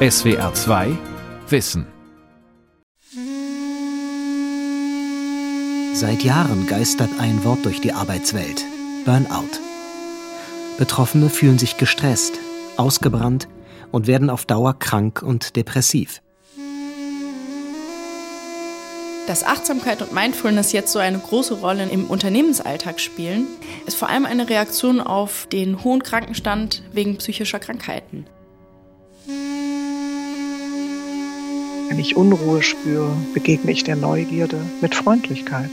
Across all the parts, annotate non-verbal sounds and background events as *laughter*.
SWR 2 Wissen. Seit Jahren geistert ein Wort durch die Arbeitswelt. Burnout. Betroffene fühlen sich gestresst, ausgebrannt und werden auf Dauer krank und depressiv. Dass Achtsamkeit und Mindfulness jetzt so eine große Rolle im Unternehmensalltag spielen, ist vor allem eine Reaktion auf den hohen Krankenstand wegen psychischer Krankheiten. Wenn ich Unruhe spüre, begegne ich der Neugierde mit Freundlichkeit.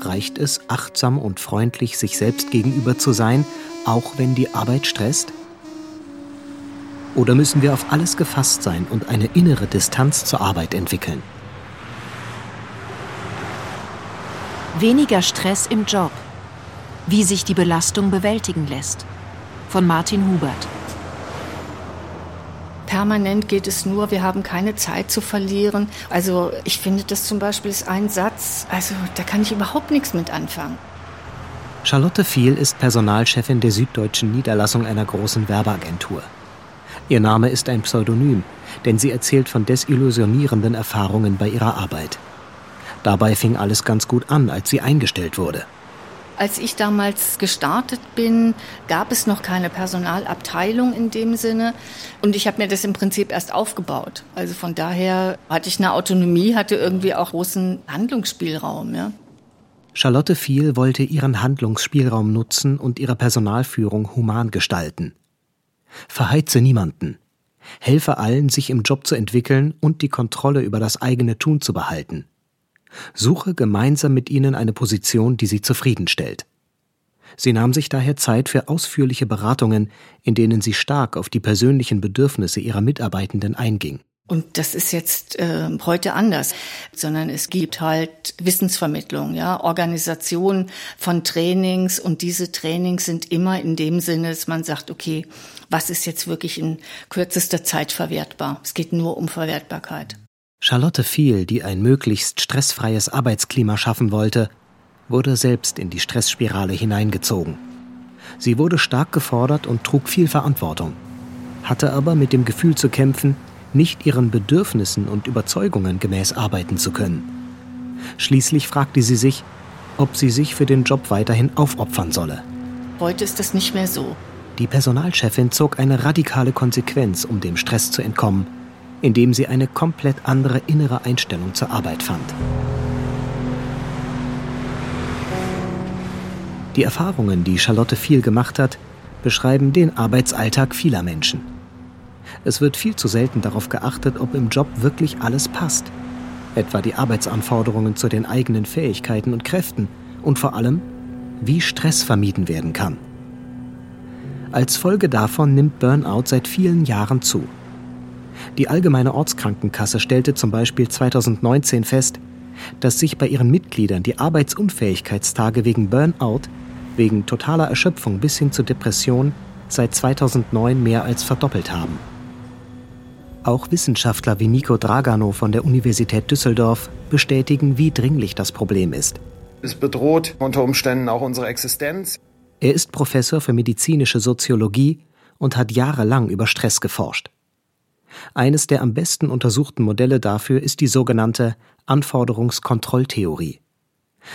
Reicht es, achtsam und freundlich sich selbst gegenüber zu sein, auch wenn die Arbeit stresst? Oder müssen wir auf alles gefasst sein und eine innere Distanz zur Arbeit entwickeln? Weniger Stress im Job. Wie sich die Belastung bewältigen lässt. Von Martin Hubert. Permanent geht es nur, wir haben keine Zeit zu verlieren. Also ich finde, das zum Beispiel ist ein Satz, also da kann ich überhaupt nichts mit anfangen. Charlotte Viel ist Personalchefin der süddeutschen Niederlassung einer großen Werbeagentur. Ihr Name ist ein Pseudonym, denn sie erzählt von desillusionierenden Erfahrungen bei ihrer Arbeit. Dabei fing alles ganz gut an, als sie eingestellt wurde. Als ich damals gestartet bin, gab es noch keine Personalabteilung in dem Sinne. Und ich habe mir das im Prinzip erst aufgebaut. Also von daher hatte ich eine Autonomie, hatte irgendwie auch großen Handlungsspielraum. Ja. Charlotte Viel wollte ihren Handlungsspielraum nutzen und ihre Personalführung human gestalten. Verheize niemanden. Helfe allen, sich im Job zu entwickeln und die Kontrolle über das eigene Tun zu behalten. Suche gemeinsam mit ihnen eine Position, die sie zufriedenstellt. Sie nahm sich daher Zeit für ausführliche Beratungen, in denen sie stark auf die persönlichen Bedürfnisse ihrer Mitarbeitenden einging. Und das ist jetzt äh, heute anders, sondern es gibt halt Wissensvermittlung, ja, Organisation von Trainings und diese Trainings sind immer in dem Sinne, dass man sagt, okay, was ist jetzt wirklich in kürzester Zeit verwertbar? Es geht nur um Verwertbarkeit. Charlotte Viel, die ein möglichst stressfreies Arbeitsklima schaffen wollte, wurde selbst in die Stressspirale hineingezogen. Sie wurde stark gefordert und trug viel Verantwortung, hatte aber mit dem Gefühl zu kämpfen, nicht ihren Bedürfnissen und Überzeugungen gemäß arbeiten zu können. Schließlich fragte sie sich, ob sie sich für den Job weiterhin aufopfern solle. Heute ist das nicht mehr so. Die Personalchefin zog eine radikale Konsequenz, um dem Stress zu entkommen indem sie eine komplett andere innere Einstellung zur Arbeit fand. Die Erfahrungen, die Charlotte viel gemacht hat, beschreiben den Arbeitsalltag vieler Menschen. Es wird viel zu selten darauf geachtet, ob im Job wirklich alles passt, etwa die Arbeitsanforderungen zu den eigenen Fähigkeiten und Kräften und vor allem, wie Stress vermieden werden kann. Als Folge davon nimmt Burnout seit vielen Jahren zu. Die Allgemeine Ortskrankenkasse stellte zum Beispiel 2019 fest, dass sich bei ihren Mitgliedern die Arbeitsunfähigkeitstage wegen Burnout, wegen totaler Erschöpfung bis hin zur Depression seit 2009 mehr als verdoppelt haben. Auch Wissenschaftler wie Nico Dragano von der Universität Düsseldorf bestätigen, wie dringlich das Problem ist. Es bedroht unter Umständen auch unsere Existenz. Er ist Professor für medizinische Soziologie und hat jahrelang über Stress geforscht. Eines der am besten untersuchten Modelle dafür ist die sogenannte Anforderungskontrolltheorie.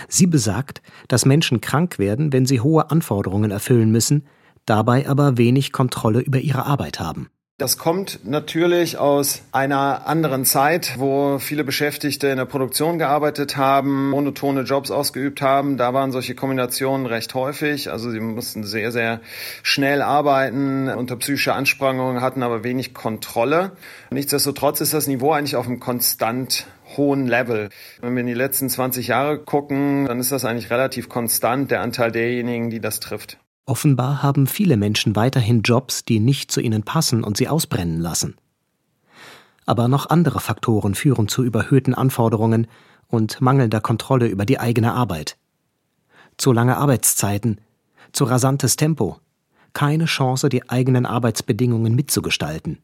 Sie besagt, dass Menschen krank werden, wenn sie hohe Anforderungen erfüllen müssen, dabei aber wenig Kontrolle über ihre Arbeit haben. Das kommt natürlich aus einer anderen Zeit, wo viele Beschäftigte in der Produktion gearbeitet haben, monotone Jobs ausgeübt haben. Da waren solche Kombinationen recht häufig. Also sie mussten sehr, sehr schnell arbeiten, unter psychischer Ansprangung, hatten aber wenig Kontrolle. Nichtsdestotrotz ist das Niveau eigentlich auf einem konstant hohen Level. Wenn wir in die letzten 20 Jahre gucken, dann ist das eigentlich relativ konstant, der Anteil derjenigen, die das trifft. Offenbar haben viele Menschen weiterhin Jobs, die nicht zu ihnen passen und sie ausbrennen lassen. Aber noch andere Faktoren führen zu überhöhten Anforderungen und mangelnder Kontrolle über die eigene Arbeit. Zu lange Arbeitszeiten, zu rasantes Tempo, keine Chance, die eigenen Arbeitsbedingungen mitzugestalten.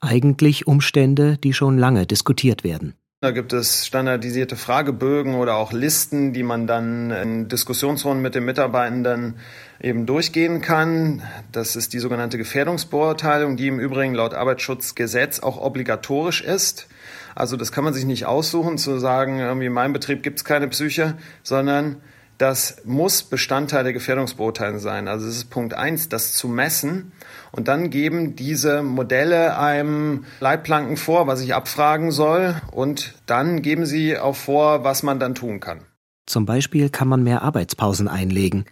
Eigentlich Umstände, die schon lange diskutiert werden. Da gibt es standardisierte Fragebögen oder auch Listen, die man dann in Diskussionsrunden mit den Mitarbeitenden eben durchgehen kann. Das ist die sogenannte Gefährdungsbeurteilung, die im Übrigen laut Arbeitsschutzgesetz auch obligatorisch ist. Also das kann man sich nicht aussuchen, zu sagen, irgendwie in meinem Betrieb gibt es keine Psyche, sondern das muss Bestandteil der Gefährdungsbeurteilung sein. Also es ist Punkt eins, das zu messen. Und dann geben diese Modelle einem Leitplanken vor, was ich abfragen soll. Und dann geben sie auch vor, was man dann tun kann. Zum Beispiel kann man mehr Arbeitspausen einlegen,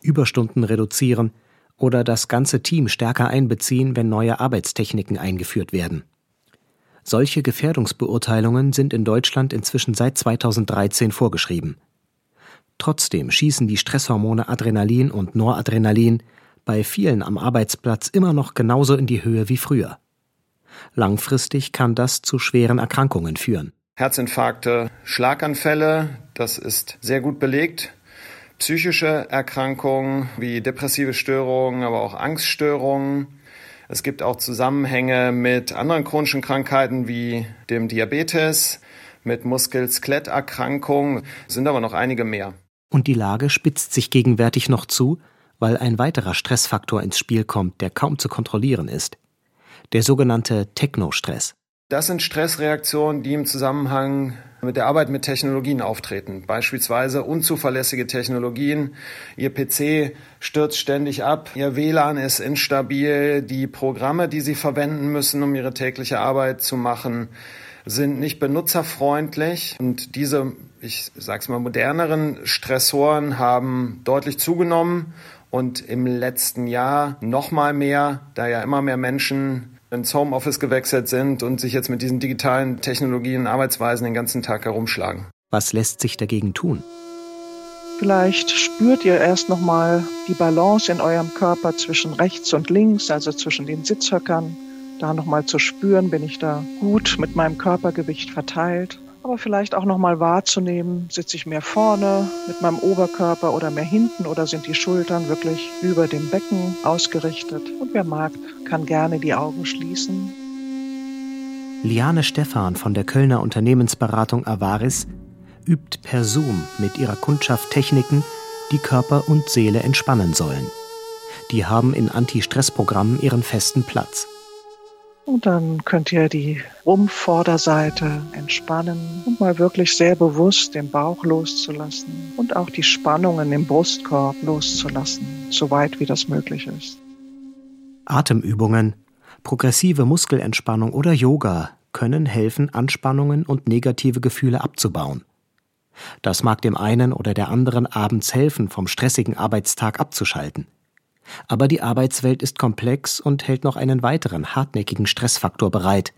Überstunden reduzieren oder das ganze Team stärker einbeziehen, wenn neue Arbeitstechniken eingeführt werden. Solche Gefährdungsbeurteilungen sind in Deutschland inzwischen seit 2013 vorgeschrieben. Trotzdem schießen die Stresshormone Adrenalin und Noradrenalin bei vielen am Arbeitsplatz immer noch genauso in die Höhe wie früher. Langfristig kann das zu schweren Erkrankungen führen. Herzinfarkte, Schlaganfälle, das ist sehr gut belegt. Psychische Erkrankungen wie depressive Störungen, aber auch Angststörungen. Es gibt auch Zusammenhänge mit anderen chronischen Krankheiten wie dem Diabetes, mit Muskel-Skeletterkrankungen, sind aber noch einige mehr. Und die Lage spitzt sich gegenwärtig noch zu, weil ein weiterer Stressfaktor ins Spiel kommt, der kaum zu kontrollieren ist. Der sogenannte Technostress. Das sind Stressreaktionen, die im Zusammenhang mit der Arbeit mit Technologien auftreten. Beispielsweise unzuverlässige Technologien. Ihr PC stürzt ständig ab, Ihr WLAN ist instabil, die Programme, die Sie verwenden müssen, um Ihre tägliche Arbeit zu machen, sind nicht benutzerfreundlich und diese, ich sag's mal, moderneren Stressoren haben deutlich zugenommen und im letzten Jahr noch mal mehr, da ja immer mehr Menschen ins Homeoffice gewechselt sind und sich jetzt mit diesen digitalen Technologien und Arbeitsweisen den ganzen Tag herumschlagen. Was lässt sich dagegen tun? Vielleicht spürt ihr erst noch mal die Balance in eurem Körper zwischen rechts und links, also zwischen den Sitzhöckern. Da noch mal zu spüren, bin ich da gut mit meinem Körpergewicht verteilt aber vielleicht auch nochmal wahrzunehmen, sitze ich mehr vorne mit meinem Oberkörper oder mehr hinten oder sind die Schultern wirklich über dem Becken ausgerichtet. Und wer mag, kann gerne die Augen schließen. Liane Stephan von der Kölner Unternehmensberatung Avaris übt per Zoom mit ihrer Kundschaft Techniken, die Körper und Seele entspannen sollen. Die haben in Anti-Stress-Programmen ihren festen Platz. Und dann könnt ihr die Rumpfvorderseite entspannen und mal wirklich sehr bewusst den Bauch loszulassen und auch die Spannungen im Brustkorb loszulassen, soweit wie das möglich ist. Atemübungen, progressive Muskelentspannung oder Yoga können helfen, Anspannungen und negative Gefühle abzubauen. Das mag dem einen oder der anderen abends helfen, vom stressigen Arbeitstag abzuschalten. Aber die Arbeitswelt ist komplex und hält noch einen weiteren hartnäckigen Stressfaktor bereit.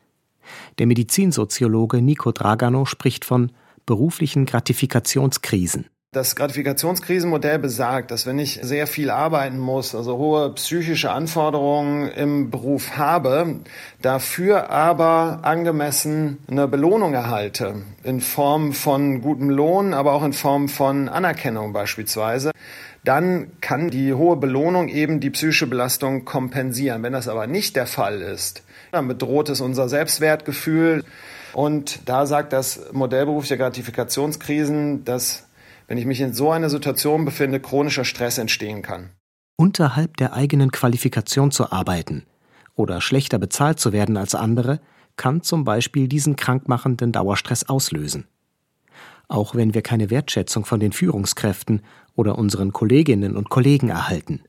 Der Medizinsoziologe Nico Dragano spricht von beruflichen Gratifikationskrisen. Das Gratifikationskrisenmodell besagt, dass wenn ich sehr viel arbeiten muss, also hohe psychische Anforderungen im Beruf habe, dafür aber angemessen eine Belohnung erhalte, in Form von gutem Lohn, aber auch in Form von Anerkennung beispielsweise, dann kann die hohe Belohnung eben die psychische Belastung kompensieren. Wenn das aber nicht der Fall ist, dann bedroht es unser Selbstwertgefühl. Und da sagt das Modellberuf der Gratifikationskrisen, dass, wenn ich mich in so einer Situation befinde, chronischer Stress entstehen kann. Unterhalb der eigenen Qualifikation zu arbeiten oder schlechter bezahlt zu werden als andere, kann zum Beispiel diesen krankmachenden Dauerstress auslösen auch wenn wir keine Wertschätzung von den Führungskräften oder unseren Kolleginnen und Kollegen erhalten.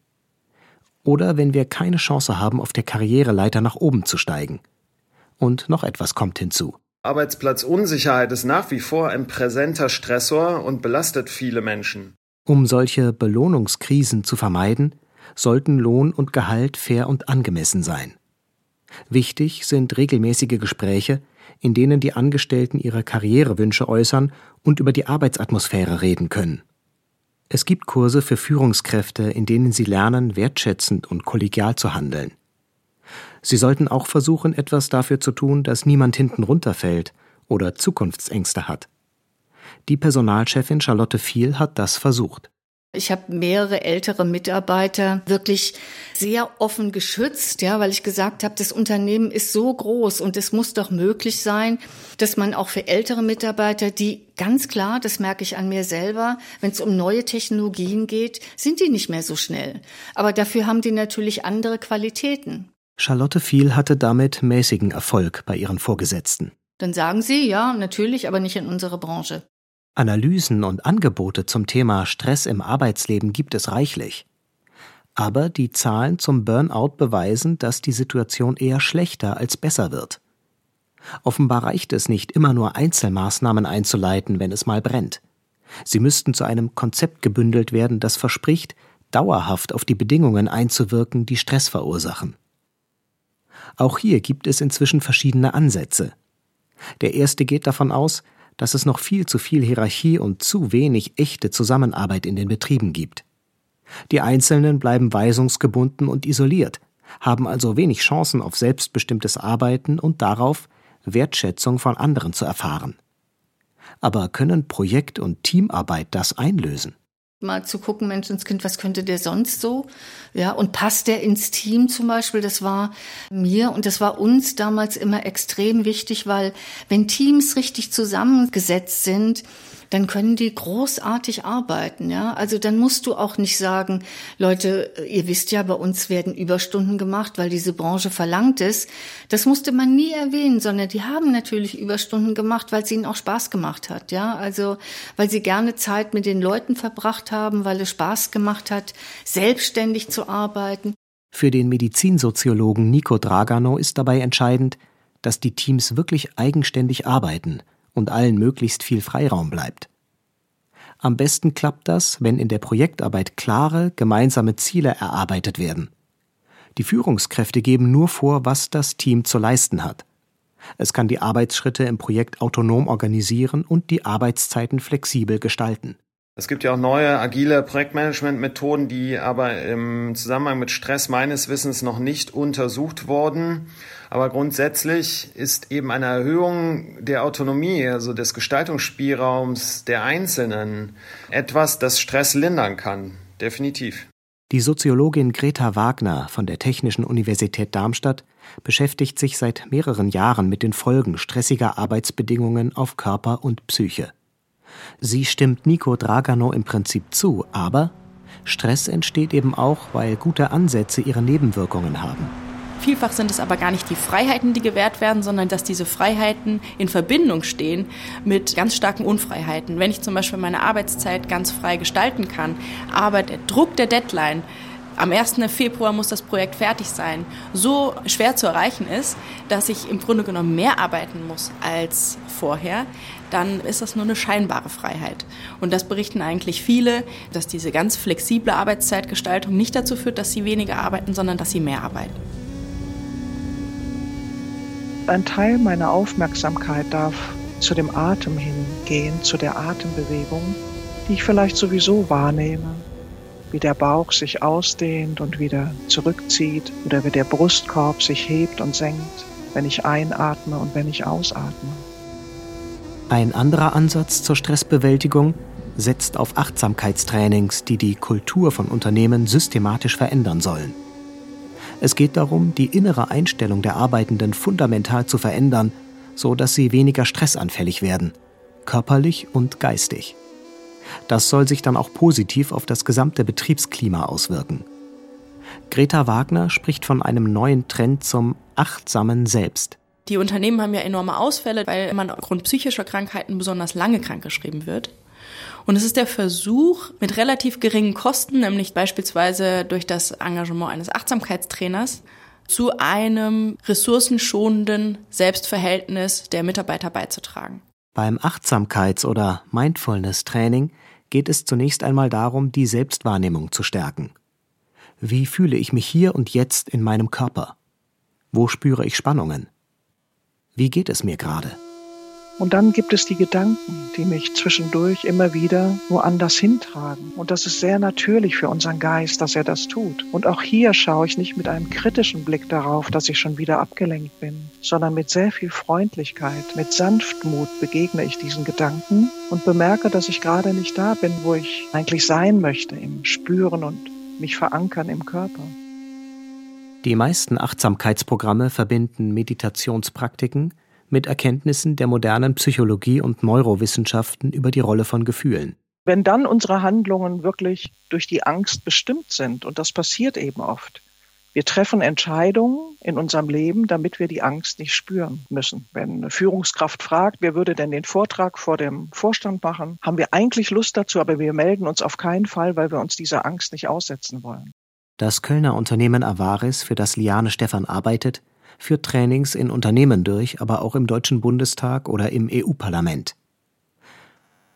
Oder wenn wir keine Chance haben, auf der Karriereleiter nach oben zu steigen. Und noch etwas kommt hinzu. Arbeitsplatzunsicherheit ist nach wie vor ein präsenter Stressor und belastet viele Menschen. Um solche Belohnungskrisen zu vermeiden, sollten Lohn und Gehalt fair und angemessen sein. Wichtig sind regelmäßige Gespräche, in denen die Angestellten ihre Karrierewünsche äußern und über die Arbeitsatmosphäre reden können. Es gibt Kurse für Führungskräfte, in denen sie lernen, wertschätzend und kollegial zu handeln. Sie sollten auch versuchen, etwas dafür zu tun, dass niemand hinten runterfällt oder Zukunftsängste hat. Die Personalchefin Charlotte Viel hat das versucht. Ich habe mehrere ältere Mitarbeiter wirklich sehr offen geschützt, ja, weil ich gesagt habe, das Unternehmen ist so groß und es muss doch möglich sein, dass man auch für ältere Mitarbeiter, die ganz klar, das merke ich an mir selber, wenn es um neue Technologien geht, sind die nicht mehr so schnell. Aber dafür haben die natürlich andere Qualitäten. Charlotte Viel hatte damit mäßigen Erfolg bei ihren Vorgesetzten. Dann sagen sie, ja, natürlich, aber nicht in unserer Branche. Analysen und Angebote zum Thema Stress im Arbeitsleben gibt es reichlich. Aber die Zahlen zum Burnout beweisen, dass die Situation eher schlechter als besser wird. Offenbar reicht es nicht, immer nur Einzelmaßnahmen einzuleiten, wenn es mal brennt. Sie müssten zu einem Konzept gebündelt werden, das verspricht, dauerhaft auf die Bedingungen einzuwirken, die Stress verursachen. Auch hier gibt es inzwischen verschiedene Ansätze. Der erste geht davon aus, dass es noch viel zu viel Hierarchie und zu wenig echte Zusammenarbeit in den Betrieben gibt. Die Einzelnen bleiben weisungsgebunden und isoliert, haben also wenig Chancen auf selbstbestimmtes Arbeiten und darauf, Wertschätzung von anderen zu erfahren. Aber können Projekt- und Teamarbeit das einlösen? Mal zu gucken, Menschenskind, was könnte der sonst so? Ja, und passt der ins Team zum Beispiel? Das war mir und das war uns damals immer extrem wichtig, weil wenn Teams richtig zusammengesetzt sind, dann können die großartig arbeiten, ja. Also dann musst du auch nicht sagen, Leute, ihr wisst ja, bei uns werden Überstunden gemacht, weil diese Branche verlangt es. Das musste man nie erwähnen, sondern die haben natürlich Überstunden gemacht, weil es ihnen auch Spaß gemacht hat, ja. Also, weil sie gerne Zeit mit den Leuten verbracht haben, weil es Spaß gemacht hat, selbstständig zu arbeiten. Für den Medizinsoziologen Nico Dragano ist dabei entscheidend, dass die Teams wirklich eigenständig arbeiten – und allen möglichst viel Freiraum bleibt. Am besten klappt das, wenn in der Projektarbeit klare, gemeinsame Ziele erarbeitet werden. Die Führungskräfte geben nur vor, was das Team zu leisten hat. Es kann die Arbeitsschritte im Projekt autonom organisieren und die Arbeitszeiten flexibel gestalten. Es gibt ja auch neue agile Projektmanagement-Methoden, die aber im Zusammenhang mit Stress meines Wissens noch nicht untersucht wurden. Aber grundsätzlich ist eben eine Erhöhung der Autonomie, also des Gestaltungsspielraums der Einzelnen, etwas, das Stress lindern kann. Definitiv. Die Soziologin Greta Wagner von der Technischen Universität Darmstadt beschäftigt sich seit mehreren Jahren mit den Folgen stressiger Arbeitsbedingungen auf Körper und Psyche. Sie stimmt Nico Dragano im Prinzip zu, aber Stress entsteht eben auch, weil gute Ansätze ihre Nebenwirkungen haben. Vielfach sind es aber gar nicht die Freiheiten, die gewährt werden, sondern dass diese Freiheiten in Verbindung stehen mit ganz starken Unfreiheiten. Wenn ich zum Beispiel meine Arbeitszeit ganz frei gestalten kann, aber der Druck der Deadline am 1. Februar muss das Projekt fertig sein, so schwer zu erreichen ist, dass ich im Grunde genommen mehr arbeiten muss als vorher, dann ist das nur eine scheinbare Freiheit. Und das berichten eigentlich viele, dass diese ganz flexible Arbeitszeitgestaltung nicht dazu führt, dass sie weniger arbeiten, sondern dass sie mehr arbeiten. Ein Teil meiner Aufmerksamkeit darf zu dem Atem hingehen, zu der Atembewegung, die ich vielleicht sowieso wahrnehme wie der Bauch sich ausdehnt und wieder zurückzieht oder wie der Brustkorb sich hebt und senkt, wenn ich einatme und wenn ich ausatme. Ein anderer Ansatz zur Stressbewältigung setzt auf Achtsamkeitstrainings, die die Kultur von Unternehmen systematisch verändern sollen. Es geht darum, die innere Einstellung der Arbeitenden fundamental zu verändern, so dass sie weniger stressanfällig werden, körperlich und geistig. Das soll sich dann auch positiv auf das gesamte Betriebsklima auswirken. Greta Wagner spricht von einem neuen Trend zum achtsamen Selbst. Die Unternehmen haben ja enorme Ausfälle, weil man aufgrund psychischer Krankheiten besonders lange krankgeschrieben wird. Und es ist der Versuch, mit relativ geringen Kosten, nämlich beispielsweise durch das Engagement eines Achtsamkeitstrainers, zu einem ressourcenschonenden Selbstverhältnis der Mitarbeiter beizutragen. Beim Achtsamkeits- oder Mindfulness-Training geht es zunächst einmal darum, die Selbstwahrnehmung zu stärken. Wie fühle ich mich hier und jetzt in meinem Körper? Wo spüre ich Spannungen? Wie geht es mir gerade? Und dann gibt es die Gedanken, die mich zwischendurch immer wieder woanders hintragen. Und das ist sehr natürlich für unseren Geist, dass er das tut. Und auch hier schaue ich nicht mit einem kritischen Blick darauf, dass ich schon wieder abgelenkt bin, sondern mit sehr viel Freundlichkeit, mit Sanftmut begegne ich diesen Gedanken und bemerke, dass ich gerade nicht da bin, wo ich eigentlich sein möchte, im Spüren und mich verankern im Körper. Die meisten Achtsamkeitsprogramme verbinden Meditationspraktiken mit Erkenntnissen der modernen Psychologie und Neurowissenschaften über die Rolle von Gefühlen. Wenn dann unsere Handlungen wirklich durch die Angst bestimmt sind, und das passiert eben oft, wir treffen Entscheidungen in unserem Leben, damit wir die Angst nicht spüren müssen. Wenn eine Führungskraft fragt, wer würde denn den Vortrag vor dem Vorstand machen, haben wir eigentlich Lust dazu, aber wir melden uns auf keinen Fall, weil wir uns dieser Angst nicht aussetzen wollen. Das Kölner Unternehmen Avaris, für das Liane Stephan arbeitet, führt Trainings in Unternehmen durch, aber auch im Deutschen Bundestag oder im EU-Parlament.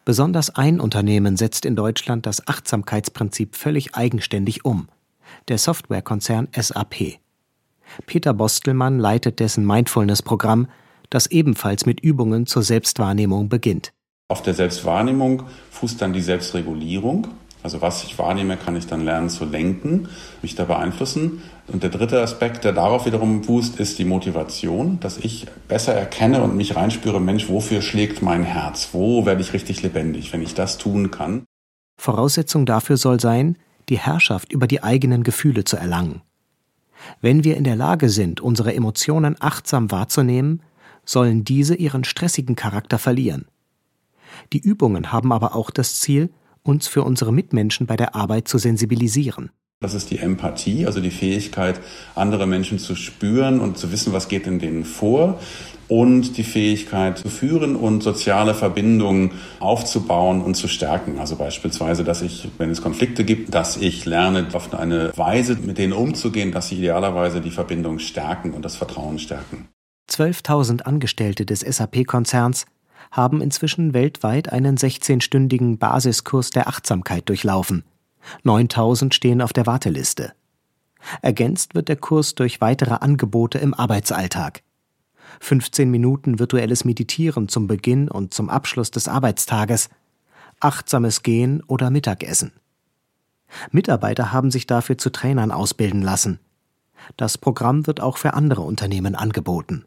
Besonders ein Unternehmen setzt in Deutschland das Achtsamkeitsprinzip völlig eigenständig um, der Softwarekonzern SAP. Peter Bostelmann leitet dessen Mindfulness-Programm, das ebenfalls mit Übungen zur Selbstwahrnehmung beginnt. Auf der Selbstwahrnehmung fußt dann die Selbstregulierung. Also was ich wahrnehme, kann ich dann lernen zu lenken, mich da beeinflussen. Und der dritte Aspekt, der darauf wiederum fußt, ist die Motivation, dass ich besser erkenne und mich reinspüre, Mensch, wofür schlägt mein Herz? Wo werde ich richtig lebendig, wenn ich das tun kann? Voraussetzung dafür soll sein, die Herrschaft über die eigenen Gefühle zu erlangen. Wenn wir in der Lage sind, unsere Emotionen achtsam wahrzunehmen, sollen diese ihren stressigen Charakter verlieren. Die Übungen haben aber auch das Ziel, uns für unsere Mitmenschen bei der Arbeit zu sensibilisieren. Das ist die Empathie, also die Fähigkeit, andere Menschen zu spüren und zu wissen, was geht in denen vor und die Fähigkeit zu führen und soziale Verbindungen aufzubauen und zu stärken. Also beispielsweise, dass ich, wenn es Konflikte gibt, dass ich lerne, auf eine Weise mit denen umzugehen, dass sie idealerweise die Verbindung stärken und das Vertrauen stärken. 12.000 Angestellte des SAP-Konzerns haben inzwischen weltweit einen 16-stündigen Basiskurs der Achtsamkeit durchlaufen. 9000 stehen auf der Warteliste. Ergänzt wird der Kurs durch weitere Angebote im Arbeitsalltag. 15 Minuten virtuelles Meditieren zum Beginn und zum Abschluss des Arbeitstages, achtsames Gehen oder Mittagessen. Mitarbeiter haben sich dafür zu Trainern ausbilden lassen. Das Programm wird auch für andere Unternehmen angeboten.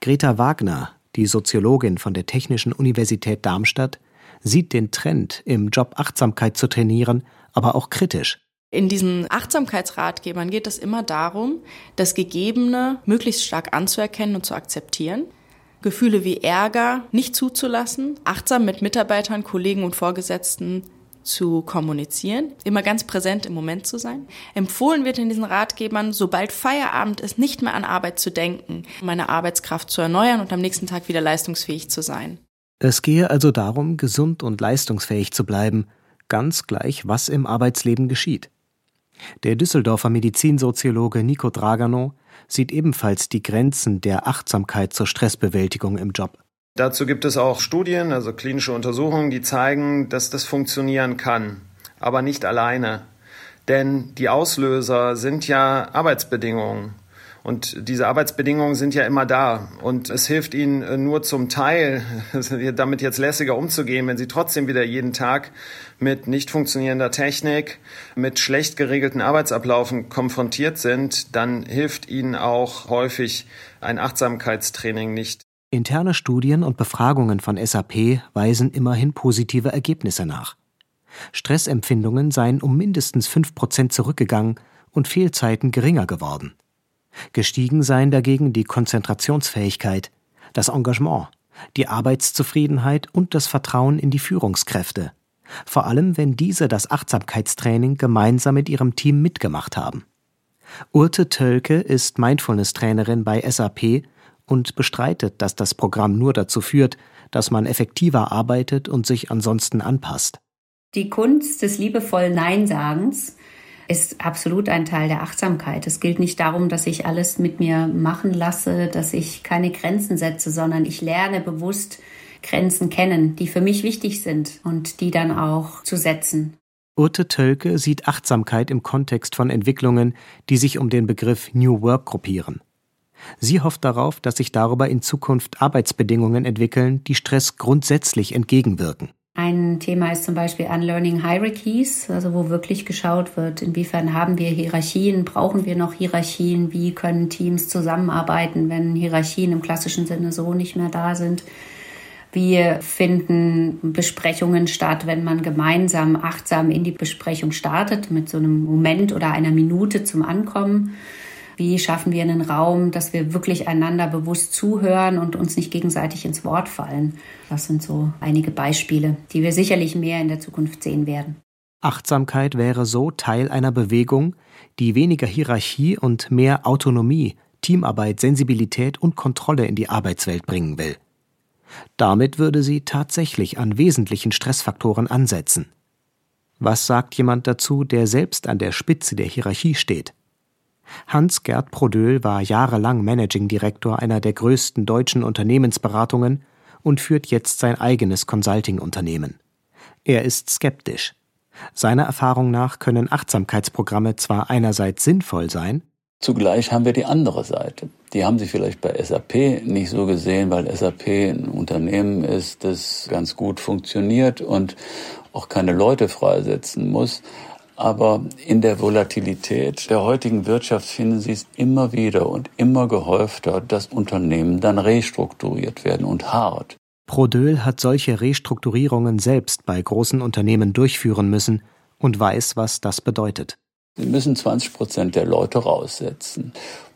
Greta Wagner, die Soziologin von der Technischen Universität Darmstadt, sieht den Trend, im Job Achtsamkeit zu trainieren, aber auch kritisch. In diesen Achtsamkeitsratgebern geht es immer darum, das Gegebene möglichst stark anzuerkennen und zu akzeptieren. Gefühle wie Ärger nicht zuzulassen, achtsam mit Mitarbeitern, Kollegen und Vorgesetzten zu kommunizieren, immer ganz präsent im Moment zu sein. Empfohlen wird in diesen Ratgebern, sobald Feierabend ist, nicht mehr an Arbeit zu denken, meine Arbeitskraft zu erneuern und am nächsten Tag wieder leistungsfähig zu sein. Es gehe also darum, gesund und leistungsfähig zu bleiben, ganz gleich, was im Arbeitsleben geschieht. Der Düsseldorfer Medizinsoziologe Nico Dragano sieht ebenfalls die Grenzen der Achtsamkeit zur Stressbewältigung im Job. Dazu gibt es auch Studien, also klinische Untersuchungen, die zeigen, dass das funktionieren kann, aber nicht alleine. Denn die Auslöser sind ja Arbeitsbedingungen. Und diese Arbeitsbedingungen sind ja immer da. Und es hilft ihnen äh, nur zum Teil, *laughs* damit jetzt lässiger umzugehen, wenn sie trotzdem wieder jeden Tag mit nicht funktionierender Technik, mit schlecht geregelten Arbeitsablaufen konfrontiert sind, dann hilft ihnen auch häufig ein Achtsamkeitstraining nicht. Interne Studien und Befragungen von SAP weisen immerhin positive Ergebnisse nach. Stressempfindungen seien um mindestens fünf Prozent zurückgegangen und Fehlzeiten geringer geworden. Gestiegen seien dagegen die Konzentrationsfähigkeit, das Engagement, die Arbeitszufriedenheit und das Vertrauen in die Führungskräfte, vor allem wenn diese das Achtsamkeitstraining gemeinsam mit ihrem Team mitgemacht haben. Urte Tölke ist Mindfulness-Trainerin bei SAP und bestreitet, dass das Programm nur dazu führt, dass man effektiver arbeitet und sich ansonsten anpasst. Die Kunst des liebevollen Neinsagens ist absolut ein Teil der Achtsamkeit. Es gilt nicht darum, dass ich alles mit mir machen lasse, dass ich keine Grenzen setze, sondern ich lerne bewusst Grenzen kennen, die für mich wichtig sind und die dann auch zu setzen. Urte Tölke sieht Achtsamkeit im Kontext von Entwicklungen, die sich um den Begriff New Work gruppieren. Sie hofft darauf, dass sich darüber in Zukunft Arbeitsbedingungen entwickeln, die Stress grundsätzlich entgegenwirken. Ein Thema ist zum Beispiel Unlearning Hierarchies, also wo wirklich geschaut wird, inwiefern haben wir Hierarchien, brauchen wir noch Hierarchien, wie können Teams zusammenarbeiten, wenn Hierarchien im klassischen Sinne so nicht mehr da sind. Wie finden Besprechungen statt, wenn man gemeinsam achtsam in die Besprechung startet, mit so einem Moment oder einer Minute zum Ankommen? Wie schaffen wir einen Raum, dass wir wirklich einander bewusst zuhören und uns nicht gegenseitig ins Wort fallen? Das sind so einige Beispiele, die wir sicherlich mehr in der Zukunft sehen werden. Achtsamkeit wäre so Teil einer Bewegung, die weniger Hierarchie und mehr Autonomie, Teamarbeit, Sensibilität und Kontrolle in die Arbeitswelt bringen will. Damit würde sie tatsächlich an wesentlichen Stressfaktoren ansetzen. Was sagt jemand dazu, der selbst an der Spitze der Hierarchie steht? Hans-Gerd Prodöhl war jahrelang Managing Director einer der größten deutschen Unternehmensberatungen und führt jetzt sein eigenes Consulting-Unternehmen. Er ist skeptisch. Seiner Erfahrung nach können Achtsamkeitsprogramme zwar einerseits sinnvoll sein, Zugleich haben wir die andere Seite. Die haben Sie vielleicht bei SAP nicht so gesehen, weil SAP ein Unternehmen ist, das ganz gut funktioniert und auch keine Leute freisetzen muss. Aber in der Volatilität der heutigen Wirtschaft finden Sie es immer wieder und immer gehäufter, dass Unternehmen dann restrukturiert werden und hart. Prodöl hat solche Restrukturierungen selbst bei großen Unternehmen durchführen müssen und weiß, was das bedeutet. Sie müssen 20 Prozent der Leute raussetzen.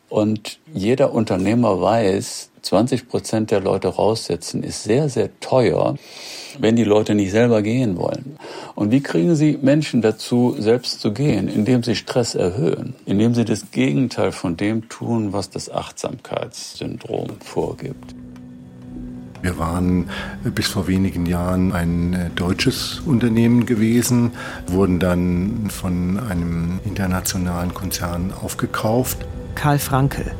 Und jeder Unternehmer weiß, 20 Prozent der Leute raussetzen ist sehr, sehr teuer, wenn die Leute nicht selber gehen wollen. Und wie kriegen Sie Menschen dazu, selbst zu gehen? Indem sie Stress erhöhen, indem sie das Gegenteil von dem tun, was das Achtsamkeitssyndrom vorgibt. Wir waren bis vor wenigen Jahren ein äh, deutsches Unternehmen gewesen, wurden dann von einem internationalen Konzern aufgekauft. Karl Frankel.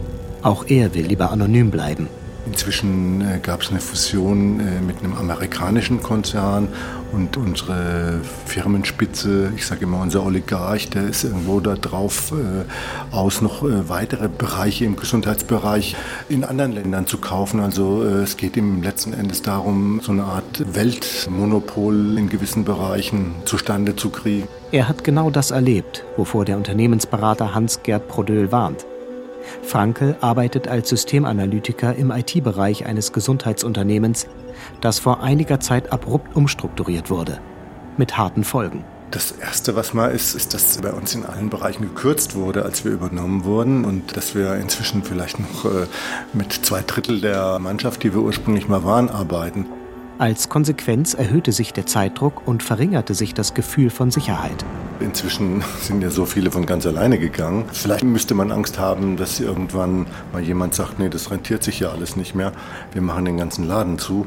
Auch er will lieber anonym bleiben. Inzwischen äh, gab es eine Fusion äh, mit einem amerikanischen Konzern und unsere Firmenspitze, ich sage immer unser Oligarch, der ist irgendwo da drauf äh, aus, noch weitere Bereiche im Gesundheitsbereich in anderen Ländern zu kaufen. Also es geht ihm letzten Endes darum, so eine Art Weltmonopol in gewissen Bereichen zustande zu kriegen. Er hat genau das erlebt, wovor der Unternehmensberater Hans-Gerd Prodöhl warnt. Frankel arbeitet als Systemanalytiker im IT-Bereich eines Gesundheitsunternehmens, das vor einiger Zeit abrupt umstrukturiert wurde. Mit harten Folgen. Das Erste, was mal ist, ist, dass bei uns in allen Bereichen gekürzt wurde, als wir übernommen wurden und dass wir inzwischen vielleicht noch äh, mit zwei Drittel der Mannschaft, die wir ursprünglich mal waren, arbeiten. Als Konsequenz erhöhte sich der Zeitdruck und verringerte sich das Gefühl von Sicherheit. Inzwischen *laughs* sind ja so viele von ganz alleine gegangen. Vielleicht müsste man Angst haben, dass irgendwann mal jemand sagt, nee, das rentiert sich ja alles nicht mehr. Wir machen den ganzen Laden zu.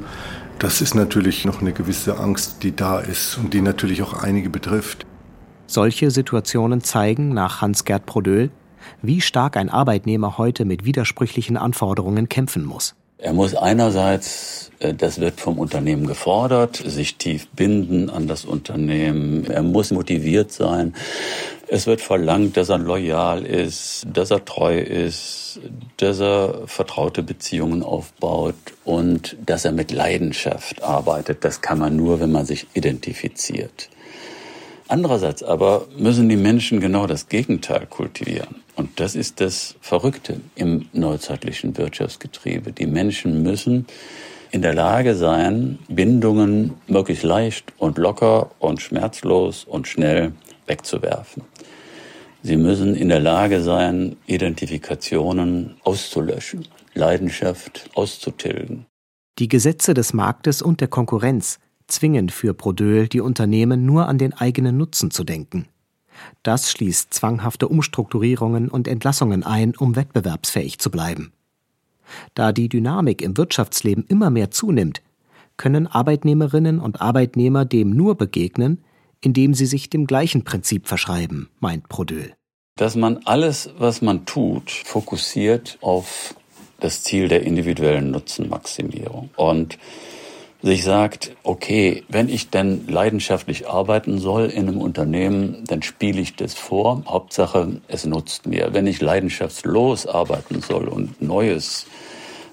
Das ist natürlich noch eine gewisse Angst, die da ist und die natürlich auch einige betrifft. Solche Situationen zeigen nach Hans-Gerd Prodöhl, wie stark ein Arbeitnehmer heute mit widersprüchlichen Anforderungen kämpfen muss. Er muss einerseits, äh, das wird vom Unternehmen gefordert, sich tief binden an das Unternehmen. Er muss motiviert sein. Es wird verlangt, dass er loyal ist, dass er treu ist, dass er vertraute Beziehungen aufbaut und dass er mit Leidenschaft arbeitet. Das kann man nur, wenn man sich identifiziert. Andererseits aber müssen die Menschen genau das Gegenteil kultivieren. Und das ist das Verrückte im neuzeitlichen Wirtschaftsgetriebe. Die Menschen müssen in der Lage sein, Bindungen möglichst leicht und locker und schmerzlos und schnell wegzuwerfen. Sie müssen in der Lage sein, Identifikationen auszulöschen, Leidenschaft auszutilgen. Die Gesetze des Marktes und der Konkurrenz zwingen für Brodöhl die Unternehmen nur an den eigenen Nutzen zu denken. Das schließt zwanghafte Umstrukturierungen und Entlassungen ein, um wettbewerbsfähig zu bleiben. Da die Dynamik im Wirtschaftsleben immer mehr zunimmt, können Arbeitnehmerinnen und Arbeitnehmer dem nur begegnen, indem sie sich dem gleichen Prinzip verschreiben, meint Prodöhl. Dass man alles, was man tut, fokussiert auf das Ziel der individuellen Nutzenmaximierung. Und sich sagt, okay, wenn ich denn leidenschaftlich arbeiten soll in einem Unternehmen, dann spiele ich das vor. Hauptsache, es nutzt mir. Wenn ich leidenschaftslos arbeiten soll und Neues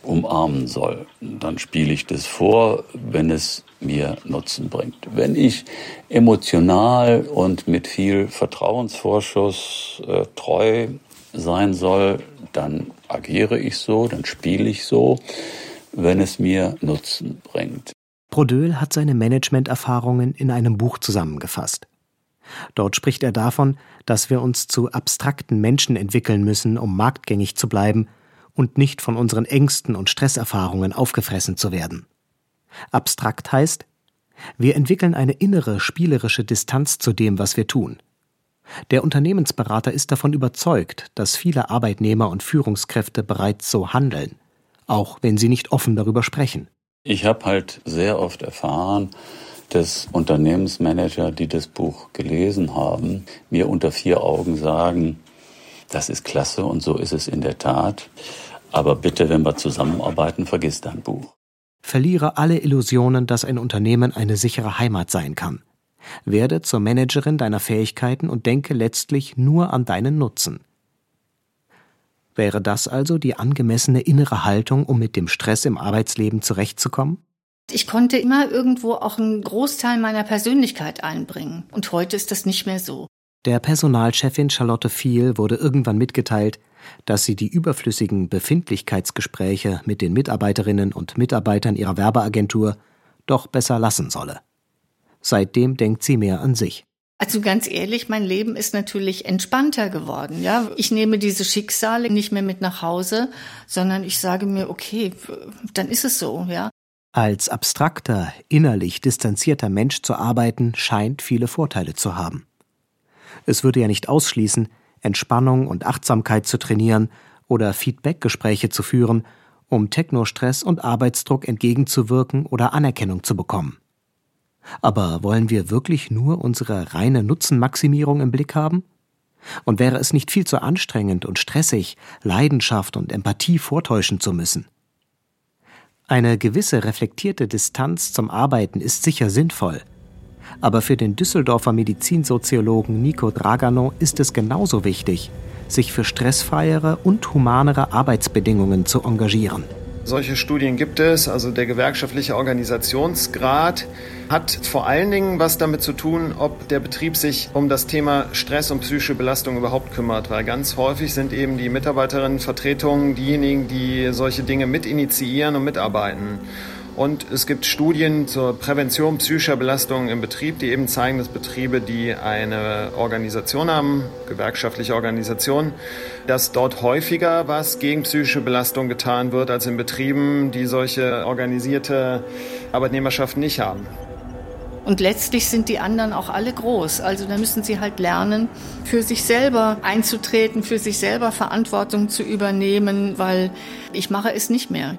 umarmen soll, dann spiele ich das vor, wenn es mir Nutzen bringt. Wenn ich emotional und mit viel Vertrauensvorschuss äh, treu sein soll, dann agiere ich so, dann spiele ich so, wenn es mir Nutzen bringt. Brodöhl hat seine Managementerfahrungen in einem Buch zusammengefasst. Dort spricht er davon, dass wir uns zu abstrakten Menschen entwickeln müssen, um marktgängig zu bleiben und nicht von unseren Ängsten und Stresserfahrungen aufgefressen zu werden. Abstrakt heißt, wir entwickeln eine innere spielerische Distanz zu dem, was wir tun. Der Unternehmensberater ist davon überzeugt, dass viele Arbeitnehmer und Führungskräfte bereits so handeln, auch wenn sie nicht offen darüber sprechen. Ich habe halt sehr oft erfahren, dass Unternehmensmanager, die das Buch gelesen haben, mir unter vier Augen sagen, das ist klasse und so ist es in der Tat. Aber bitte, wenn wir zusammenarbeiten, vergiss dein Buch. Verliere alle Illusionen, dass ein Unternehmen eine sichere Heimat sein kann. Werde zur Managerin deiner Fähigkeiten und denke letztlich nur an deinen Nutzen. Wäre das also die angemessene innere Haltung, um mit dem Stress im Arbeitsleben zurechtzukommen? Ich konnte immer irgendwo auch einen Großteil meiner Persönlichkeit einbringen. Und heute ist das nicht mehr so. Der Personalchefin Charlotte Viel wurde irgendwann mitgeteilt, dass sie die überflüssigen Befindlichkeitsgespräche mit den Mitarbeiterinnen und Mitarbeitern ihrer Werbeagentur doch besser lassen solle. Seitdem denkt sie mehr an sich. Also ganz ehrlich, mein Leben ist natürlich entspannter geworden. Ja, ich nehme diese Schicksale nicht mehr mit nach Hause, sondern ich sage mir, okay, dann ist es so, ja. Als abstrakter, innerlich distanzierter Mensch zu arbeiten, scheint viele Vorteile zu haben. Es würde ja nicht ausschließen, Entspannung und Achtsamkeit zu trainieren oder Feedbackgespräche zu führen, um Technostress und Arbeitsdruck entgegenzuwirken oder Anerkennung zu bekommen. Aber wollen wir wirklich nur unsere reine Nutzenmaximierung im Blick haben? Und wäre es nicht viel zu anstrengend und stressig, Leidenschaft und Empathie vortäuschen zu müssen? Eine gewisse reflektierte Distanz zum Arbeiten ist sicher sinnvoll. Aber für den Düsseldorfer Medizinsoziologen Nico Dragano ist es genauso wichtig, sich für stressfreiere und humanere Arbeitsbedingungen zu engagieren. Solche Studien gibt es. Also der gewerkschaftliche Organisationsgrad hat vor allen Dingen was damit zu tun, ob der Betrieb sich um das Thema Stress und psychische Belastung überhaupt kümmert. Weil ganz häufig sind eben die Mitarbeiterinnenvertretungen diejenigen, die solche Dinge mit initiieren und mitarbeiten. Und es gibt Studien zur Prävention psychischer Belastungen im Betrieb, die eben zeigen, dass Betriebe, die eine Organisation haben, gewerkschaftliche Organisation, dass dort häufiger was gegen psychische Belastung getan wird, als in Betrieben, die solche organisierte Arbeitnehmerschaft nicht haben. Und letztlich sind die anderen auch alle groß. Also da müssen sie halt lernen, für sich selber einzutreten, für sich selber Verantwortung zu übernehmen, weil ich mache es nicht mehr.